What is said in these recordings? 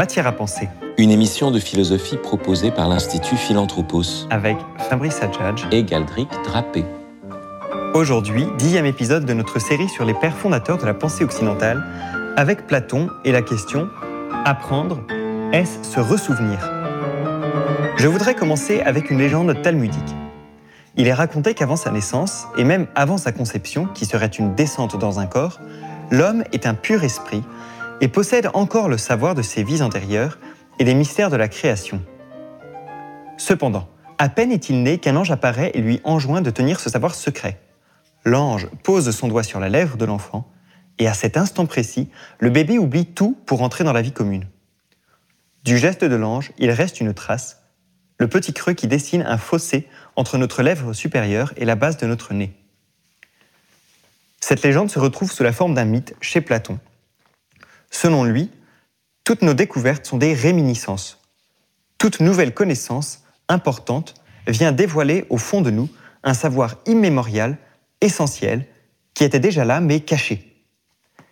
Matière à penser. Une émission de philosophie proposée par l'Institut Philanthropos. Avec Fabrice Adjadj et Galdric Drapé. Aujourd'hui, dixième épisode de notre série sur les pères fondateurs de la pensée occidentale, avec Platon et la question Apprendre, est-ce se ressouvenir? Je voudrais commencer avec une légende talmudique. Il est raconté qu'avant sa naissance, et même avant sa conception, qui serait une descente dans un corps, l'homme est un pur esprit et possède encore le savoir de ses vies antérieures et des mystères de la création. Cependant, à peine est-il né qu'un ange apparaît et lui enjoint de tenir ce savoir secret. L'ange pose son doigt sur la lèvre de l'enfant, et à cet instant précis, le bébé oublie tout pour entrer dans la vie commune. Du geste de l'ange, il reste une trace, le petit creux qui dessine un fossé entre notre lèvre supérieure et la base de notre nez. Cette légende se retrouve sous la forme d'un mythe chez Platon, Selon lui, toutes nos découvertes sont des réminiscences. Toute nouvelle connaissance importante vient dévoiler au fond de nous un savoir immémorial, essentiel, qui était déjà là mais caché.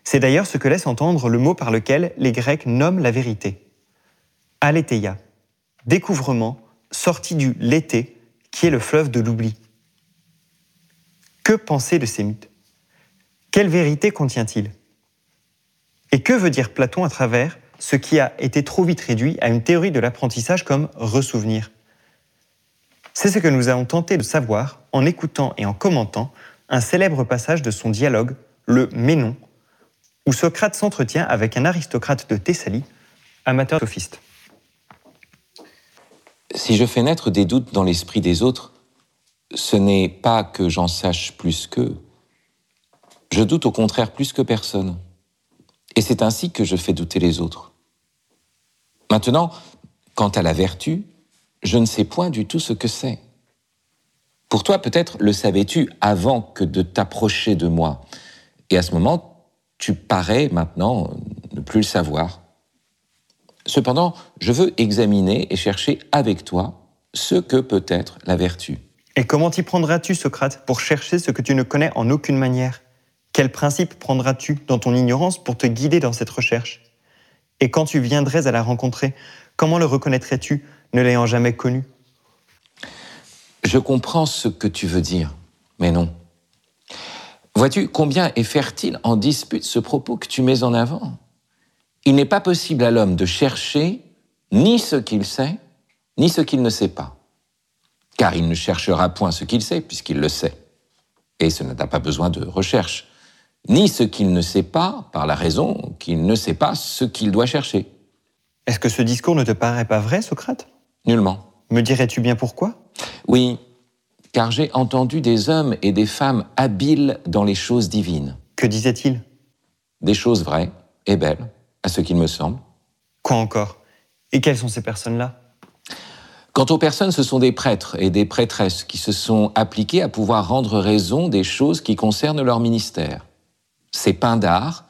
C'est d'ailleurs ce que laisse entendre le mot par lequel les Grecs nomment la vérité. Aletheia, découvrement sorti du l'été, qui est le fleuve de l'oubli. Que penser de ces mythes? Quelle vérité contient-il? Et que veut dire Platon à travers ce qui a été trop vite réduit à une théorie de l'apprentissage comme ressouvenir C'est ce que nous avons tenté de savoir en écoutant et en commentant un célèbre passage de son dialogue, le Ménon, où Socrate s'entretient avec un aristocrate de Thessalie, amateur sophiste. Si je fais naître des doutes dans l'esprit des autres, ce n'est pas que j'en sache plus qu'eux. Je doute au contraire plus que personne. Et c'est ainsi que je fais douter les autres. Maintenant, quant à la vertu, je ne sais point du tout ce que c'est. Pour toi, peut-être le savais-tu avant que de t'approcher de moi. Et à ce moment, tu parais maintenant ne plus le savoir. Cependant, je veux examiner et chercher avec toi ce que peut être la vertu. Et comment t'y prendras-tu, Socrate, pour chercher ce que tu ne connais en aucune manière? Quel principe prendras-tu dans ton ignorance pour te guider dans cette recherche? Et quand tu viendrais à la rencontrer, comment le reconnaîtrais-tu, ne l'ayant jamais connu? Je comprends ce que tu veux dire, mais non. Vois-tu combien est fertile en dispute ce propos que tu mets en avant? Il n'est pas possible à l'homme de chercher ni ce qu'il sait, ni ce qu'il ne sait pas. Car il ne cherchera point ce qu'il sait, puisqu'il le sait. Et ce n'a pas besoin de recherche ni ce qu'il ne sait pas, par la raison qu'il ne sait pas ce qu'il doit chercher. Est-ce que ce discours ne te paraît pas vrai, Socrate? Nullement. Me dirais-tu bien pourquoi? Oui, car j'ai entendu des hommes et des femmes habiles dans les choses divines. Que disaient-ils Des choses vraies et belles, à ce qu'il me semble. Quoi encore? Et quelles sont ces personnes-là? Quant aux personnes, ce sont des prêtres et des prêtresses qui se sont appliqués à pouvoir rendre raison des choses qui concernent leur ministère c'est Pindare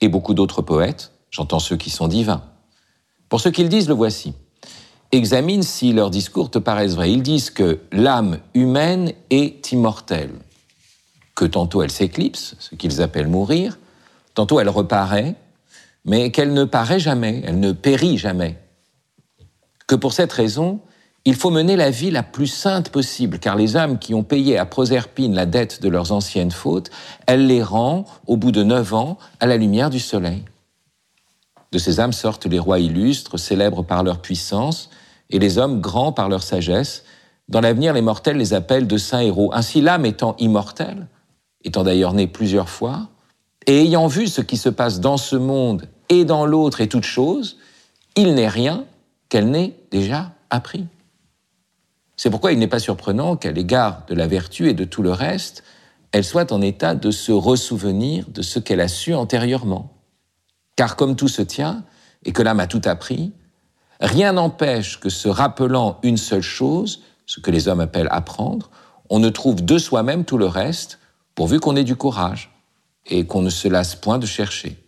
et beaucoup d'autres poètes, j'entends ceux qui sont divins. Pour ce qu'ils disent, le voici. Examine si leurs discours te paraissent vrais. Ils disent que l'âme humaine est immortelle, que tantôt elle s'éclipse, ce qu'ils appellent mourir, tantôt elle reparaît, mais qu'elle ne paraît jamais, elle ne périt jamais. Que pour cette raison, il faut mener la vie la plus sainte possible, car les âmes qui ont payé à Proserpine la dette de leurs anciennes fautes, elle les rend, au bout de neuf ans, à la lumière du soleil. De ces âmes sortent les rois illustres, célèbres par leur puissance, et les hommes grands par leur sagesse. Dans l'avenir, les mortels les appellent de saints héros. Ainsi, l'âme étant immortelle, étant d'ailleurs née plusieurs fois, et ayant vu ce qui se passe dans ce monde et dans l'autre et toute chose, il n'est rien qu'elle n'ait déjà appris. C'est pourquoi il n'est pas surprenant qu'à l'égard de la vertu et de tout le reste, elle soit en état de se ressouvenir de ce qu'elle a su antérieurement. Car comme tout se tient, et que l'âme a tout appris, rien n'empêche que se rappelant une seule chose, ce que les hommes appellent apprendre, on ne trouve de soi-même tout le reste, pourvu qu'on ait du courage et qu'on ne se lasse point de chercher.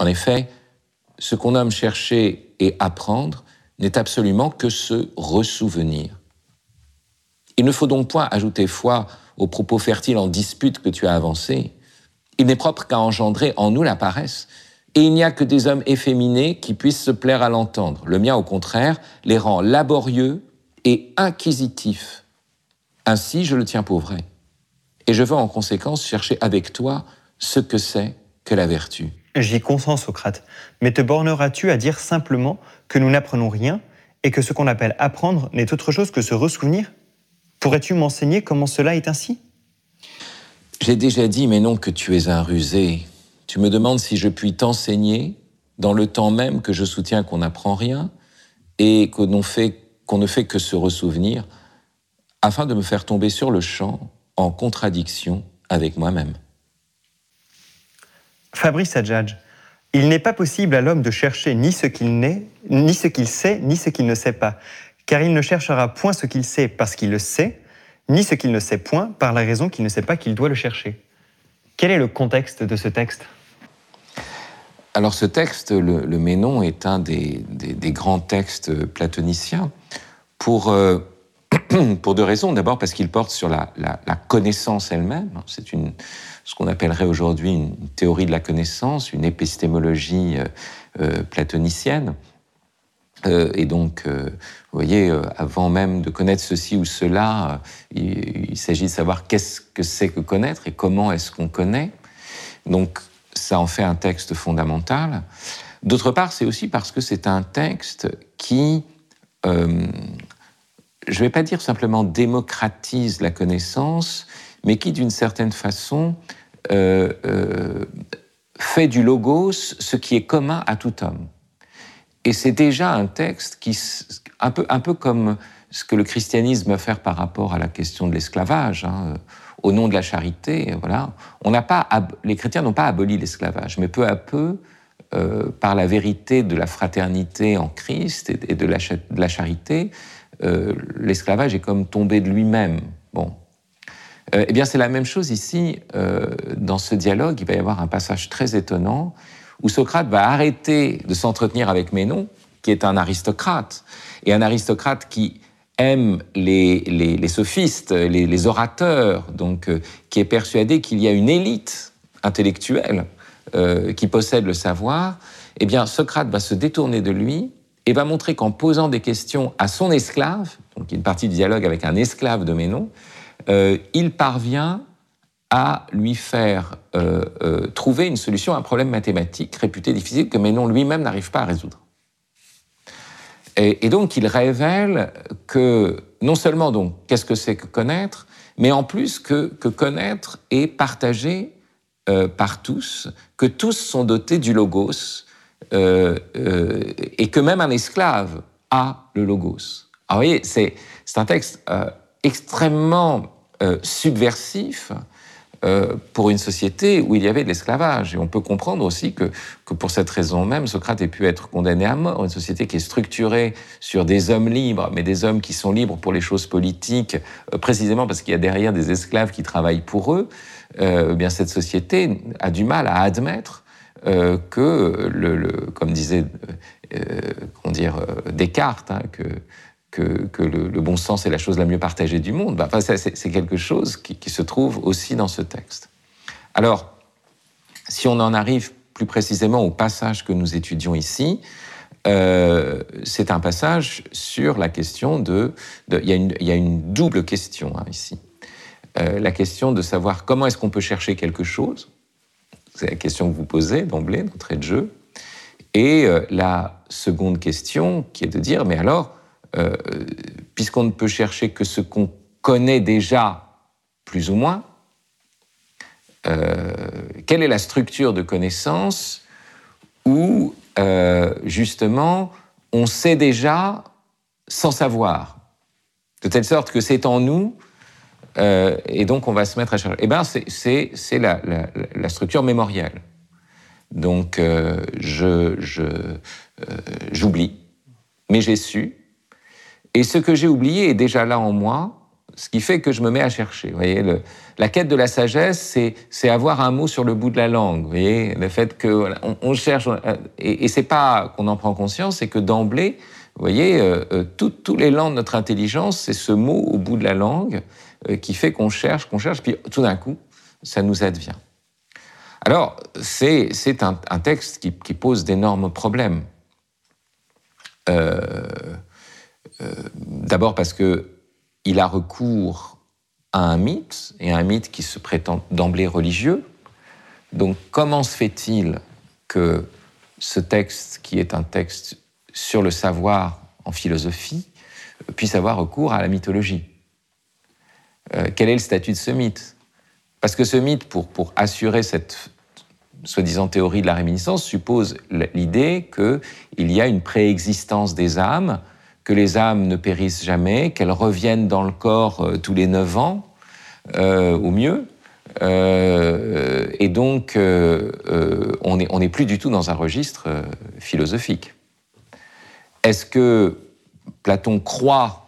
En effet, ce qu'on nomme chercher et apprendre n'est absolument que se ressouvenir. Il ne faut donc point ajouter foi aux propos fertiles en dispute que tu as avancés. Il n'est propre qu'à engendrer en nous la paresse et il n'y a que des hommes efféminés qui puissent se plaire à l'entendre. Le mien, au contraire, les rend laborieux et inquisitifs. Ainsi, je le tiens pour vrai. Et je veux en conséquence chercher avec toi ce que c'est que la vertu. J'y consens, Socrate. Mais te borneras-tu à dire simplement que nous n'apprenons rien et que ce qu'on appelle apprendre n'est autre chose que se ressouvenir? Pourrais-tu m'enseigner comment cela est ainsi? J'ai déjà dit, mais non, que tu es un rusé. Tu me demandes si je puis t'enseigner dans le temps même que je soutiens qu'on n'apprend rien et qu'on ne fait que se ressouvenir, afin de me faire tomber sur le champ en contradiction avec moi-même. Fabrice Adjadj, il n'est pas possible à l'homme de chercher ni ce qu'il n'est, ni ce qu'il sait, ni ce qu'il ne sait pas, car il ne cherchera point ce qu'il sait parce qu'il le sait, ni ce qu'il ne sait point par la raison qu'il ne sait pas qu'il doit le chercher. Quel est le contexte de ce texte? Alors ce texte, le, Ménon, est un des, grands textes platoniciens pour, euh, pour deux raisons. D'abord parce qu'il porte sur la, connaissance elle-même. C'est ce qu'on appellerait aujourd'hui une théorie de la connaissance, une épistémologie euh, euh, platonicienne. Euh, et donc, vous voyez, avant même de connaître ceci ou cela, il, s'agit de savoir qu'est-ce que c'est que connaître et comment est-ce qu'on connaît. Donc, ça en fait un texte fondamental. D'autre part, c'est aussi parce que c'est un texte qui, je ne vais pas dire simplement démocratise la connaissance, mais qui, d'une certaine façon, euh, euh, fait du logos ce qui est commun à tout homme. Et c'est déjà un texte qui, un peu, un peu comme ce que le christianisme va faire par rapport à la question de l'esclavage, hein, au nom de la charité. Voilà, on n'a pas, les chrétiens n'ont pas aboli l'esclavage, mais peu à peu, euh, par la vérité de la fraternité en Christ et, de, la, de, la, charité, l'esclavage est comme tombé de lui-même. Bon, euh, eh bien, c'est la même chose ici. Euh, dans ce dialogue, il va y avoir un passage très étonnant où Socrate va arrêter de s'entretenir avec Ménon, qui est un aristocrate, et un aristocrate qui aime les, sophistes, les, orateurs, donc euh, qui est persuadé qu'il y a une élite intellectuelle qui possède le savoir. Eh bien, Socrate va se détourner de lui et va montrer qu'en posant des questions à son esclave, donc une partie du dialogue avec un esclave de Ménon, euh, il parvient à lui faire euh, euh, trouver une solution à un problème mathématique réputé difficile que Ménon lui-même n'arrive pas à résoudre. Et, donc il révèle que non seulement donc qu'est-ce que c'est que connaître, mais en plus que, que connaître est partagé par tous, que tous sont dotés du logos, et que même un esclave a le logos. Alors vous voyez, c'est un texte extrêmement euh, subversif euh, pour une société où il y avait de l'esclavage. Et on peut comprendre aussi que, que, pour cette raison même, Socrate ait pu être condamné à mort. Une société qui est structurée sur des hommes libres, mais des hommes qui sont libres pour les choses politiques, euh, précisément parce qu'il y a derrière des esclaves qui travaillent pour eux. Eh bien cette société a du mal à admettre que, le, comme disait comment dire, Descartes, hein, que que, le, bon sens est la chose la mieux partagée du monde. Bah, c'est quelque chose qui, se trouve aussi dans ce texte. Alors, si on en arrive plus précisément au passage que nous étudions ici, euh, c'est un passage sur la question de... il, y a une, double question hein, ici. Euh, la question de savoir comment est-ce qu'on peut chercher quelque chose, c'est la question que vous posez d'emblée, d'entrée de jeu, et euh, la seconde question qui est de dire, mais alors, euh, puisqu'on ne peut chercher que ce qu'on connaît déjà, plus ou moins, euh, quelle est la structure de connaissance où, justement, on sait déjà sans savoir, de telle sorte que c'est en nous, et donc on va se mettre à chercher. Eh bien, c'est la, la, structure mémorielle. Donc, je j'oublie, mais j'ai su, et ce que j'ai oublié est déjà là en moi, ce qui fait que je me mets à chercher. Vous voyez, la quête de la sagesse, c'est avoir un mot sur le bout de la langue. Vous voyez, le fait que on, cherche, euh, et, et c'est pas qu'on en prend conscience, c'est que d'emblée, vous voyez, euh, euh, tout, l'élan de notre intelligence, c'est ce mot au bout de la langue qui fait qu'on cherche, qu'on cherche, puis tout d'un coup, ça nous advient. Alors, c'est un, un, texte qui, qui pose d'énormes problèmes. Euh, euh, D'abord parce que il a recours à un mythe, et un mythe qui se prétend d'emblée religieux. Donc, comment se fait-il que ce texte, qui est un texte sur le savoir en philosophie, puisse avoir recours à la mythologie? Euh, Quel est le statut de ce mythe? Parce que ce mythe, pour, pour assurer cette soi-disant théorie de la réminiscence, suppose l'idée qu'il y a une préexistence des âmes, que les âmes ne périssent jamais, qu'elles reviennent dans le corps euh, tous les neuf ans, euh, au mieux. Et donc, on n'est on plus du tout dans un registre philosophique. Est-ce que Platon croit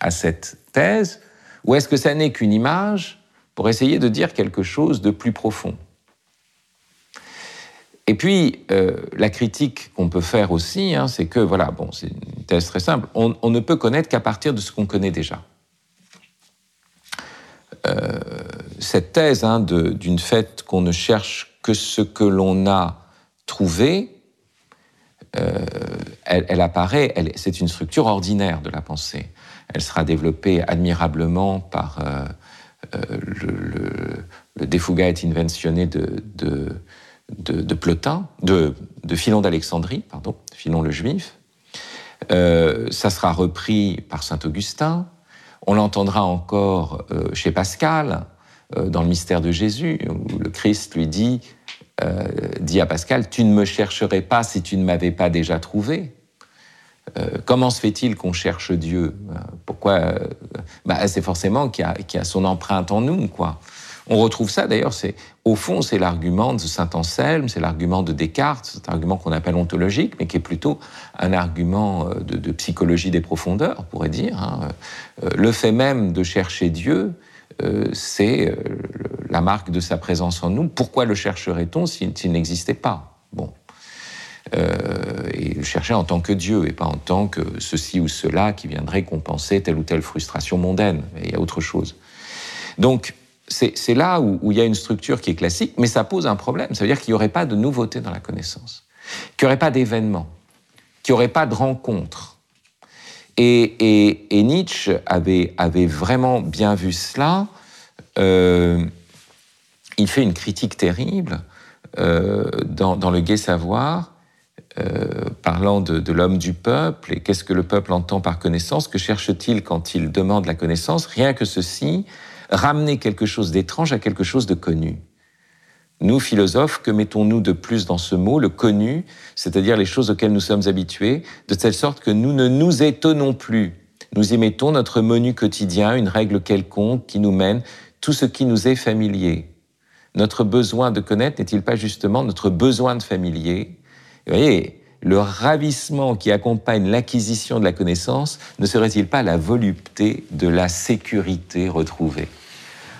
à cette thèse, ou est-ce que ça n'est qu'une image pour essayer de dire quelque chose de plus profond? Et puis, euh, la critique qu'on peut faire aussi, hein, c'est que, voilà, bon, c'est une thèse très simple, on, ne peut connaître qu'à partir de ce qu'on connaît déjà. Euh, cette thèse hein, d'une fait qu'on ne cherche que ce que l'on a trouvé, euh, elle, apparaît, c'est une structure ordinaire de la pensée. Elle sera développée admirablement par euh, euh le, le, Defugate inventionné de, de, de, Plotin, de, de Philon d'Alexandrie, pardon, Philon le Juif. Euh, ça sera repris par saint Augustin. On l'entendra encore chez Pascal, dans le mystère de Jésus, où le Christ lui dit, dit à Pascal, Tu ne me chercherais pas si tu ne m'avais pas déjà trouvé. Euh, comment se fait-il qu'on cherche Dieu? Pourquoi euh, bah, C'est forcément qu'il y, a son empreinte en nous, quoi. On retrouve ça d'ailleurs, c'est au fond, c'est l'argument de saint Anselme, c'est l'argument de Descartes, c'est un argument qu'on appelle ontologique, mais qui est plutôt un argument euh, de, psychologie des profondeurs, on pourrait dire. Hein. Le fait même de chercher Dieu, euh, c'est la marque de sa présence en nous. Pourquoi le chercherait-on s'il n'existait pas? Bon. Euh, et le chercher en tant que Dieu et pas en tant que ceci ou cela qui viendrait compenser telle ou telle frustration mondaine. Il y a autre chose. Donc, c'est là où, il y a une structure qui est classique, mais ça pose un problème. Ça veut dire qu'il n'y aurait pas de nouveauté dans la connaissance, qu'il n'y aurait pas d'événement, qu'il n'y aurait pas de rencontre. Et, et, et Nietzsche avait, avait, vraiment bien vu cela. Euh, il fait une critique terrible euh, dans, dans, Le Gai Savoir, euh, parlant de, de l'homme du peuple et qu'est-ce que le peuple entend par connaissance, que cherche-t-il quand il demande la connaissance? Rien que ceci, ramener quelque chose d'étrange à quelque chose de connu. Nous, philosophes, que mettons-nous de plus dans ce mot, le connu, c'est-à-dire les choses auxquelles nous sommes habitués, de telle sorte que nous ne nous étonnons plus. Nous y mettons notre menu quotidien, une règle quelconque qui nous mène tout ce qui nous est familier. Notre besoin de connaître n'est-il pas justement notre besoin de familier? Vous voyez, le ravissement qui accompagne l'acquisition de la connaissance ne serait-il pas la volupté de la sécurité retrouvée?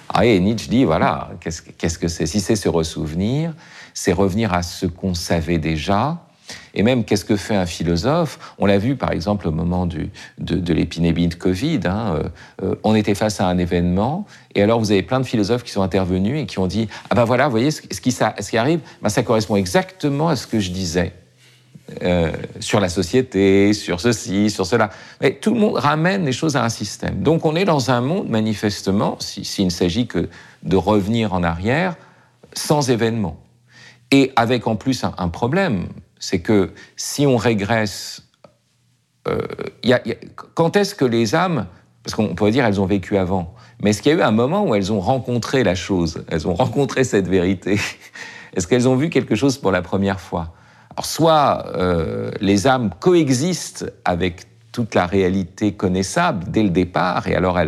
Ah, et Nietzsche dit, voilà, qu'est-ce qu que c'est? Si c'est se ressouvenir, c'est revenir à ce qu'on savait déjà. Et même, qu'est-ce que fait un philosophe? On l'a vu, par exemple, au moment de, de l'épidémie de Covid. Hein, euh, euh, on était face à un événement, et alors vous avez plein de philosophes qui sont intervenus et qui ont dit Ah ben voilà, vous voyez, ce, ce, qui, ça, ce qui arrive, ben ça correspond exactement à ce que je disais. Euh, sur la société, sur ceci, sur cela. Tout le monde ramène les choses à un système. Donc on est dans un monde, manifestement, s'il si, ne s'agit que de revenir en arrière, sans événement. Et avec en plus un, problème, c'est que si on régresse, euh, quand est-ce que les âmes, parce qu'on pourrait dire elles ont vécu avant, mais est-ce qu'il y a eu un moment où elles ont rencontré la chose, elles ont rencontré cette vérité? Est-ce qu'elles ont vu quelque chose pour la première fois? Alors soit euh, les âmes coexistent avec toute la réalité connaissable dès le départ, et alors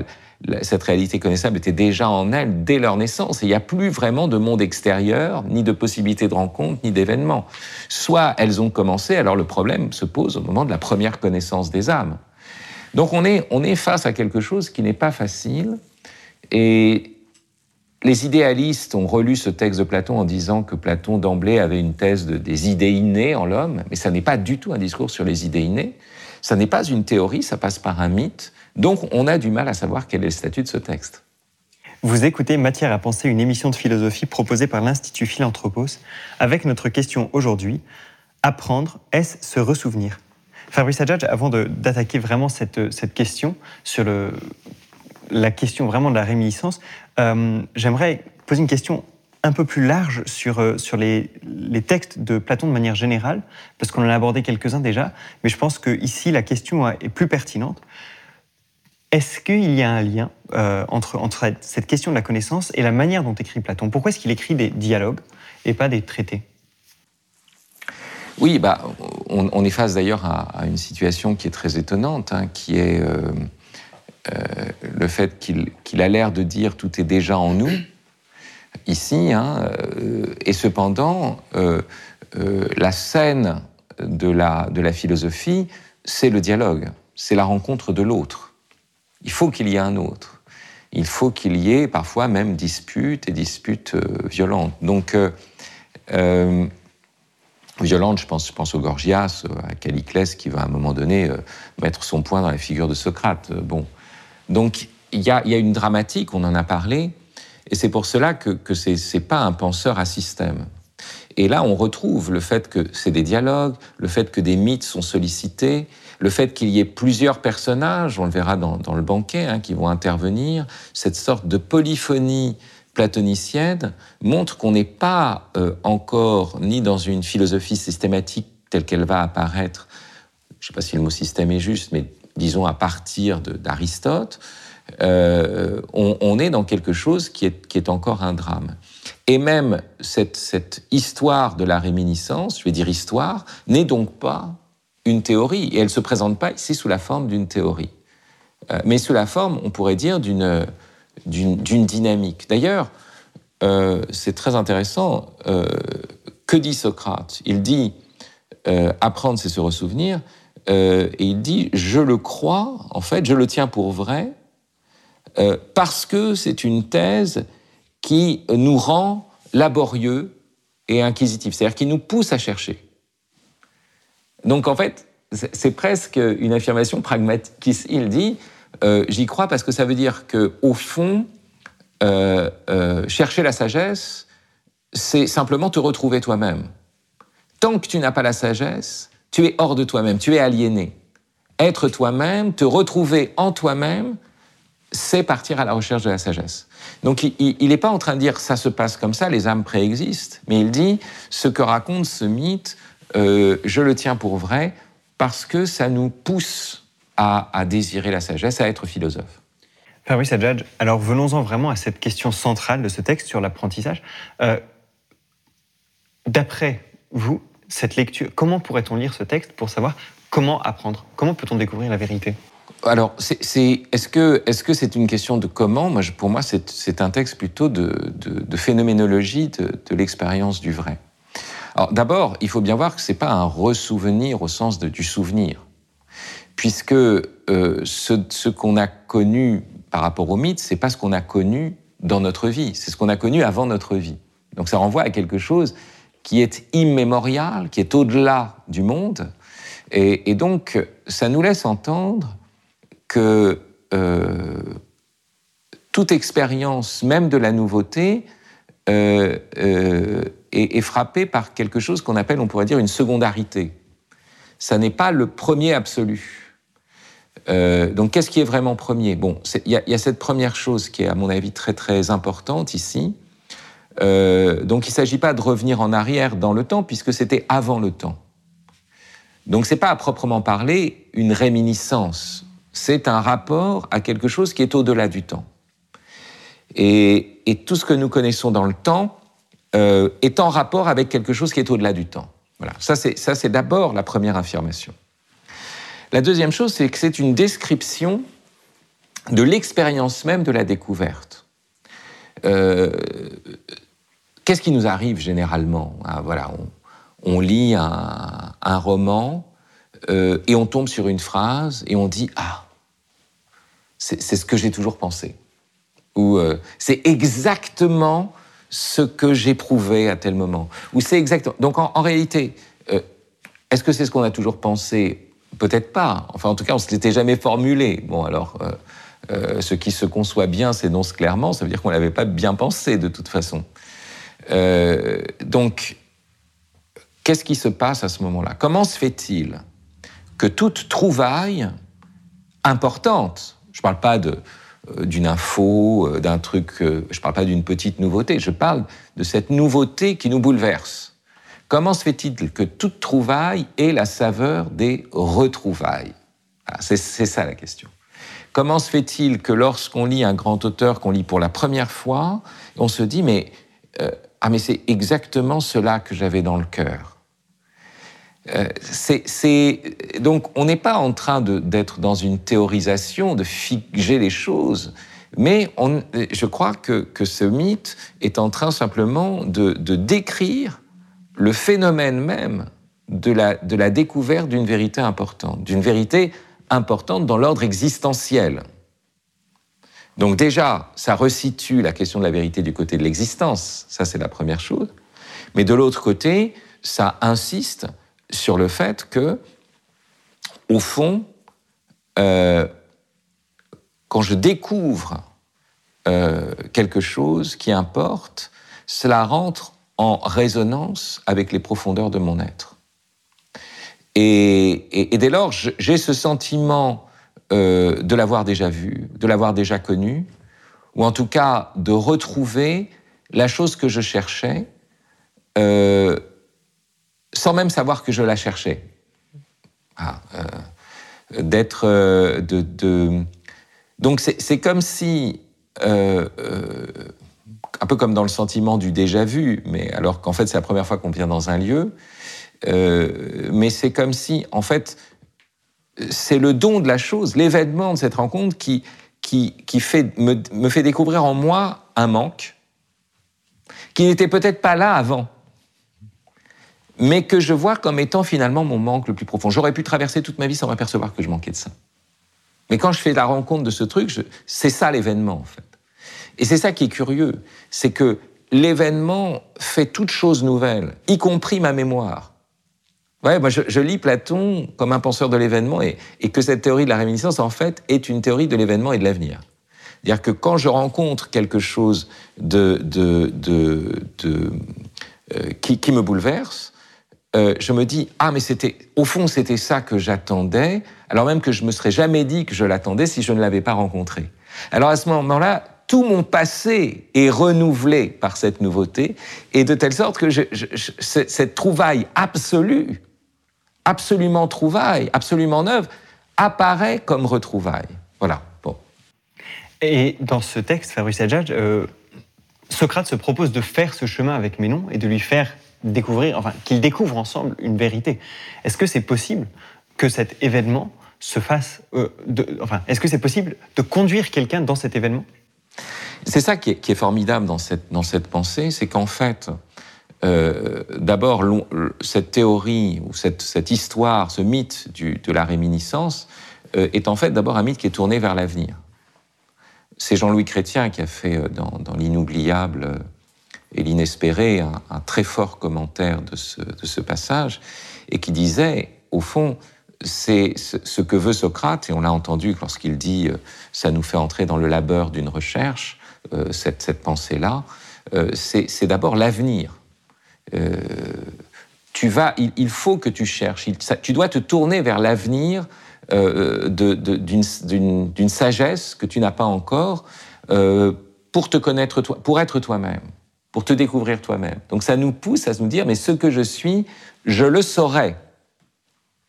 cette réalité connaissable était déjà en elles dès leur naissance, et il n'y a plus vraiment de monde extérieur, ni de possibilité de rencontre, ni d'événement. Soit elles ont commencé, alors le problème se pose au moment de la première connaissance des âmes. Donc on est, on est face à quelque chose qui n'est pas facile, et les idéalistes ont relu ce texte de Platon en disant que Platon d'emblée avait une thèse de, des idées innées en l'homme, mais ça n'est pas du tout un discours sur les idées innées. Ça n'est pas une théorie, ça passe par un mythe. Donc on a du mal à savoir quel est le statut de ce texte. Vous écoutez Matière à penser, une émission de philosophie proposée par l'Institut Philanthropos, avec notre question aujourd'hui Apprendre, est-ce se ressouvenir? Fabrice Adjadj, avant d'attaquer vraiment cette, cette, question sur le, la question vraiment de la réminiscence, euh, j'aimerais poser une question un peu plus large sur, euh, sur les, textes de Platon de manière générale, parce qu'on en a abordé quelques-uns déjà, mais je pense qu'ici la question est plus pertinente. Est-ce qu'il y a un lien euh, entre, entre cette question de la connaissance et la manière dont écrit Platon? Pourquoi est-ce qu'il écrit des dialogues et pas des traités? Oui, bah, on, est face d'ailleurs à, une situation qui est très étonnante, hein, qui est le fait qu'il a l'air de dire tout est déjà en nous, ici, hein, et cependant, la scène de la, philosophie, c'est le dialogue, c'est la rencontre de l'autre. Il faut qu'il y ait un autre. Il faut qu'il y ait parfois même disputes et disputes euh, violentes. Donc, euh, euh, pense, je pense au Gorgias, à Caliclès, qui va à un moment donné mettre son poing dans la figure de Socrate. Bon. Donc, il y, a, une dramatique, on en a parlé, et c'est pour cela que, ce n'est pas un penseur à système. Et là, on retrouve le fait que c'est des dialogues, le fait que des mythes sont sollicités, le fait qu'il y ait plusieurs personnages, on le verra dans, le banquet, hein, qui vont intervenir, cette sorte de polyphonie platonicienne montre qu'on n'est pas euh, encore ni dans une philosophie systématique telle qu'elle va apparaître, je ne sais pas si le mot système est juste, mais disons à partir d'Aristote, euh, on, est dans quelque chose qui est, encore un drame. Et même cette, histoire de la réminiscence, je vais dire histoire, n'est donc pas une théorie, et elle ne se présente pas ici sous la forme d'une théorie, euh, mais sous la forme, on pourrait dire, d'une dynamique. D'ailleurs, euh, c'est très intéressant, que dit Socrate? Il dit, apprendre, c'est se ressouvenir, et il dit, je le crois, en fait, je le tiens pour vrai, parce que c'est une thèse qui nous rend laborieux et inquisitifs, c'est-à-dire qui nous pousse à chercher. Donc en fait, c'est presque une affirmation pragmatique. Il dit euh, J'y crois parce que ça veut dire que au fond, euh, euh, chercher la sagesse, c'est simplement te retrouver toi-même. Tant que tu n'as pas la sagesse, tu es hors de toi-même, tu es aliéné. Être toi-même, te retrouver en toi-même, c'est partir à la recherche de la sagesse. Donc il n'est pas en train de dire ça se passe comme ça, les âmes préexistent, mais il dit ce que raconte ce mythe, euh, je le tiens pour vrai parce que ça nous pousse à, désirer la sagesse, à être philosophe. Fabrice Adjadj, alors venons-en vraiment à cette question centrale de ce texte sur l'apprentissage. Euh, d'après vous, cette lecture, comment pourrait-on lire ce texte pour savoir comment apprendre? Comment peut-on découvrir la vérité? Alors, est-ce que c'est -ce c'est une question de comment? Moi, Pour moi, c'est un texte plutôt de, phénoménologie de l'expérience du vrai. Alors d'abord, il faut bien voir que ce n'est pas un ressouvenir au sens de, du souvenir, puisque euh, ce, qu'on a connu par rapport au mythe, c'est pas ce qu'on a connu dans notre vie, c'est ce qu'on a connu avant notre vie. Donc ça renvoie à quelque chose qui est immémorial, qui est au-delà du monde, et, donc ça nous laisse entendre que euh, toute expérience, même de la nouveauté, euh, est, frappé par quelque chose qu'on appelle, on pourrait dire, une secondarité. Ça n'est pas le premier absolu. Euh, donc, qu'est-ce qui est vraiment premier? Bon, il y, a cette première chose qui est, à mon avis, très très importante ici. Euh, donc, il ne s'agit pas de revenir en arrière dans le temps, puisque c'était avant le temps. Donc, c'est pas à proprement parler une réminiscence. C'est un rapport à quelque chose qui est au-delà du temps. Et, et, tout ce que nous connaissons dans le temps euh, est en rapport avec quelque chose qui est au-delà du temps. Voilà, ça c'est d'abord la première affirmation. La deuxième chose, c'est que c'est une description de l'expérience même de la découverte. Euh, qu'est-ce qui nous arrive généralement ah, Voilà, on, lit un, roman euh, et on tombe sur une phrase et on dit ah, c'est ce que j'ai toujours pensé, ou c'est exactement ce que j'éprouvais à tel moment. Ou c'est exactement. Donc en, réalité, euh, est-ce que c'est ce qu'on a toujours pensé? Peut-être pas. Enfin, en tout cas, on ne se l'était jamais formulé. Bon, alors, euh, Euh, ce qui se conçoit bien s'énonce clairement, ça veut dire qu'on ne l'avait pas bien pensé de toute façon. Euh, donc, qu'est-ce qui se passe à ce moment-là? Comment se fait-il que toute trouvaille importante, je ne parle pas d'une info, d'un truc, je ne parle pas d'une petite nouveauté, je parle de cette nouveauté qui nous bouleverse. Comment se fait-il que toute trouvaille ait la saveur des retrouvailles? C'est ça la question. Comment se fait-il que lorsqu'on lit un grand auteur qu'on lit pour la première fois, on se dit mais euh, ah mais c'est exactement cela que j'avais dans le cœur. Euh, donc on n'est pas en train d'être dans une théorisation, de figer les choses, mais je crois que, ce mythe est en train simplement de, décrire le phénomène même de la, de la découverte d'une vérité importante, d'une vérité importante dans l'ordre existentiel. Donc déjà, ça resitue la question de la vérité du côté de l'existence, ça c'est la première chose. Mais de l'autre côté, ça insiste sur le fait que, au fond, euh, quand je découvre euh, quelque chose qui importe, cela rentre en résonance avec les profondeurs de mon être. Et, dès lors, j'ai ce sentiment euh, de l'avoir déjà vu, de l'avoir déjà connu, ou en tout cas de retrouver la chose que je cherchais, euh, sans même savoir que je la cherchais. Ah, euh, d'être Donc c'est comme si, un peu comme dans le sentiment du déjà vu, mais alors qu'en fait c'est la première fois qu'on vient dans un lieu, euh, mais c'est comme si, en fait, c'est le don de la chose, l'événement de cette rencontre qui, qui, qui me, me, fait découvrir en moi un manque qui n'était peut-être pas là avant, mais que je vois comme étant finalement mon manque le plus profond. J'aurais pu traverser toute ma vie sans m'apercevoir que je manquais de ça. Mais quand je fais la rencontre de ce truc, c'est ça l'événement en fait. Et c'est ça qui est curieux, c'est que l'événement fait toute chose nouvelle, y compris ma mémoire. Ouais, moi je, lis Platon comme un penseur de l'événement et, que cette théorie de la réminiscence, en fait, est une théorie de l'événement et de l'avenir. C'est-à-dire que quand je rencontre quelque chose de, de, de, euh, qui, qui, me bouleverse, euh, je me dis ah mais c'était au fond c'était ça que j'attendais, alors même que je me serais jamais dit que je l'attendais si je ne l'avais pas rencontré. Alors à ce moment-là, tout mon passé est renouvelé par cette nouveauté, et de telle sorte que je, cette trouvaille absolue absolument trouvaille, absolument neuve, apparaît comme retrouvaille. Voilà. Bon. Et dans ce texte, Fabrice Adjadj, euh, Socrate se propose de faire ce chemin avec Ménon et de lui faire découvrir, enfin, qu'ils découvrent ensemble une vérité. Est-ce que c'est possible que cet événement se fasse, euh, enfin, est-ce que c'est possible de conduire quelqu'un dans cet événement? C'est ça qui est, qui est, formidable dans cette, dans cette pensée, c'est qu'en fait, euh, d'abord, cette théorie ou cette, histoire, ce mythe de la réminiscence euh, est en fait d'abord un mythe qui est tourné vers l'avenir. C'est Jean-Louis Chrétien qui a fait euh, dans, l'inoubliable et l'inespéré un, très fort commentaire de ce, passage et qui disait, au fond, c'est ce, que veut Socrate, et on l'a entendu lorsqu'il dit ça nous fait entrer dans le labeur d'une recherche, cette pensée-là, c'est d'abord l'avenir euh, tu vas, il, faut que tu cherches, tu dois te tourner vers l'avenir euh, d'une sagesse que tu n'as pas encore euh, pour te connaître pour être toi-même, pour te découvrir toi-même. Donc ça nous pousse à nous dire, mais ce que je suis, je le saurai.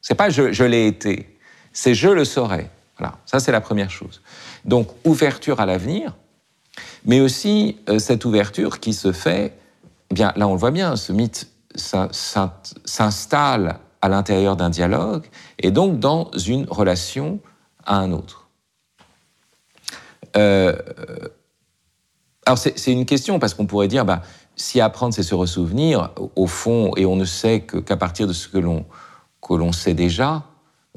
C'est pas je l'ai été, c'est je le saurai. Voilà, ça c'est la première chose. Donc ouverture à l'avenir, mais aussi cette ouverture qui se fait eh bien, là, on le voit bien, ce mythe s'installe à l'intérieur d'un dialogue et donc dans une relation à un autre. Euh, alors, c'est une question parce qu'on pourrait dire, bah, si apprendre, c'est se ressouvenir, au fond, et on ne sait qu'à partir de ce que l'on sait déjà,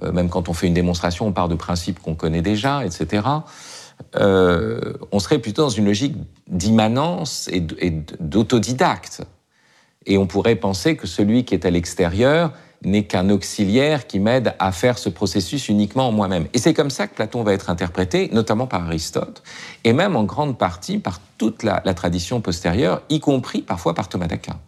euh, même quand on fait une démonstration, on part de principes qu'on connaît déjà, etc. Euh, on serait plutôt dans une logique d'immanence et d'autodidacte. Et on pourrait penser que celui qui est à l'extérieur n'est qu'un auxiliaire qui m'aide à faire ce processus uniquement en moi-même. Et c'est comme ça que Platon va être interprété, notamment par Aristote, et même en grande partie par toute la, tradition postérieure, y compris parfois par Thomas d'Aquin.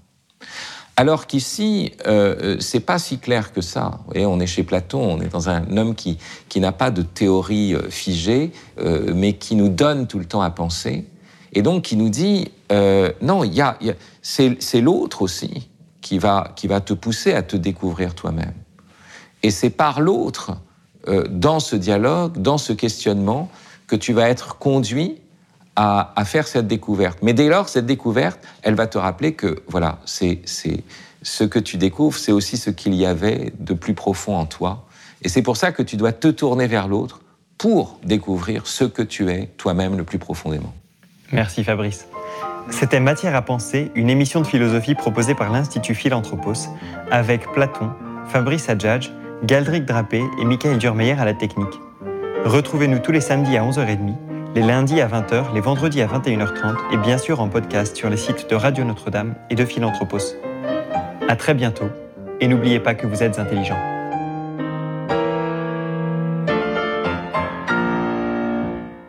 Alors qu'ici, euh, euh, c'est pas si clair que ça. Et on est chez Platon, on est dans un homme qui, qui n'a pas de théorie euh, figée, euh, mais qui nous donne tout le temps à penser, et donc qui nous dit non, il y a, c'est l'autre aussi qui va, qui va te pousser à te découvrir toi-même. Et c'est par l'autre, dans ce dialogue, dans ce questionnement, que tu vas être conduit à, faire cette découverte. Mais dès lors, cette découverte, elle va te rappeler que, voilà, c'est ce que tu découvres, c'est aussi ce qu'il y avait de plus profond en toi. Et c'est pour ça que tu dois te tourner vers l'autre pour découvrir ce que tu es toi-même le plus profondément. Merci Fabrice. C'était Matière à penser, une émission de philosophie proposée par l'Institut Philanthropos, avec Platon, Fabrice Adjadj, Galdric Drapé et Michael Durmeyer à la technique. Retrouvez-nous tous les samedis à 11h30 les lundis à 20h, les vendredis à 21h30 et bien sûr en podcast sur les sites de Radio Notre-Dame et de Philanthropos. À très bientôt et n'oubliez pas que vous êtes intelligent.